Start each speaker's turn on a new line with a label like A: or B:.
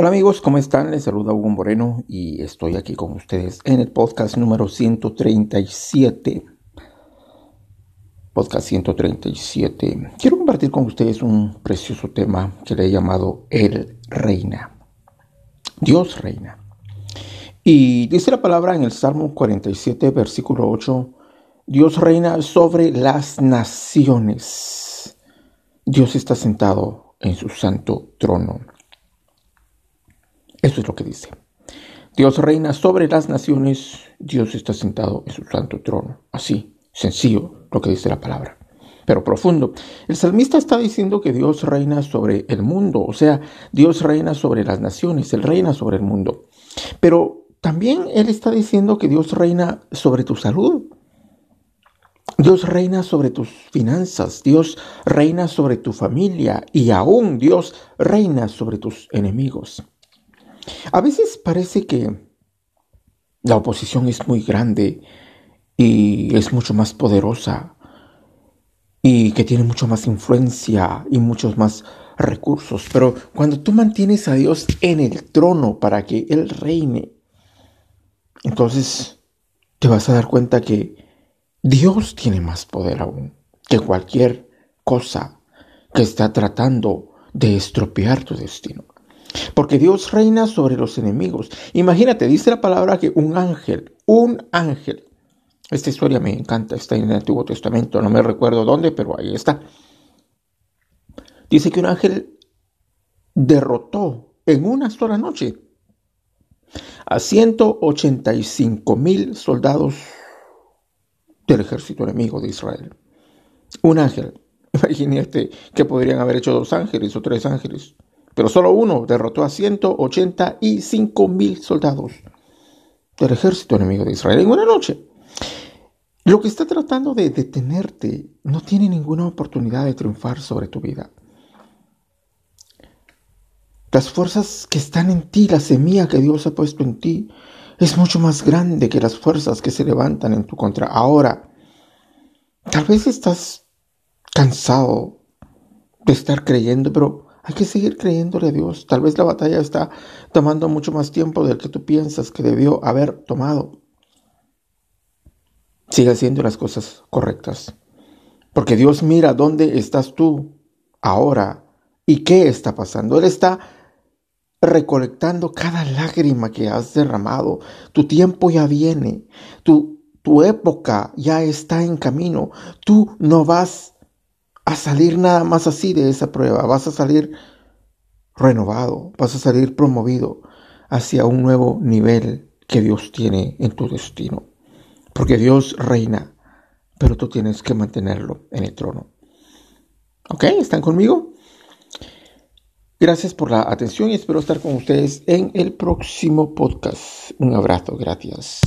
A: Hola amigos, ¿cómo están? Les saluda Hugo Moreno y estoy aquí con ustedes en el podcast número 137. Podcast 137. Quiero compartir con ustedes un precioso tema que le he llamado El Reina. Dios reina. Y dice la palabra en el Salmo 47, versículo 8, Dios reina sobre las naciones. Dios está sentado en su santo trono. Eso es lo que dice. Dios reina sobre las naciones, Dios está sentado en su santo trono. Así, sencillo lo que dice la palabra, pero profundo. El salmista está diciendo que Dios reina sobre el mundo, o sea, Dios reina sobre las naciones, Él reina sobre el mundo. Pero también Él está diciendo que Dios reina sobre tu salud. Dios reina sobre tus finanzas, Dios reina sobre tu familia y aún Dios reina sobre tus enemigos. A veces parece que la oposición es muy grande y es mucho más poderosa y que tiene mucho más influencia y muchos más recursos. Pero cuando tú mantienes a Dios en el trono para que Él reine, entonces te vas a dar cuenta que Dios tiene más poder aún que cualquier cosa que está tratando de estropear tu destino. Porque Dios reina sobre los enemigos. Imagínate, dice la palabra que un ángel, un ángel, esta historia me encanta, está en el Antiguo Testamento, no me recuerdo dónde, pero ahí está. Dice que un ángel derrotó en una sola noche a 185 mil soldados del ejército enemigo de Israel. Un ángel. Imagínate que podrían haber hecho dos ángeles o tres ángeles pero solo uno derrotó a 185 mil soldados del ejército enemigo de Israel en una noche. Lo que está tratando de detenerte no tiene ninguna oportunidad de triunfar sobre tu vida. Las fuerzas que están en ti, la semilla que Dios ha puesto en ti, es mucho más grande que las fuerzas que se levantan en tu contra. Ahora, tal vez estás cansado de estar creyendo, pero hay que seguir creyéndole a Dios. Tal vez la batalla está tomando mucho más tiempo del que tú piensas que debió haber tomado. Sigue haciendo las cosas correctas. Porque Dios mira dónde estás tú ahora y qué está pasando. Él está recolectando cada lágrima que has derramado. Tu tiempo ya viene. Tu, tu época ya está en camino. Tú no vas a salir nada más así de esa prueba. Vas a salir renovado, vas a salir promovido hacia un nuevo nivel que Dios tiene en tu destino. Porque Dios reina, pero tú tienes que mantenerlo en el trono. ¿Ok? ¿Están conmigo? Gracias por la atención y espero estar con ustedes en el próximo podcast. Un abrazo, gracias.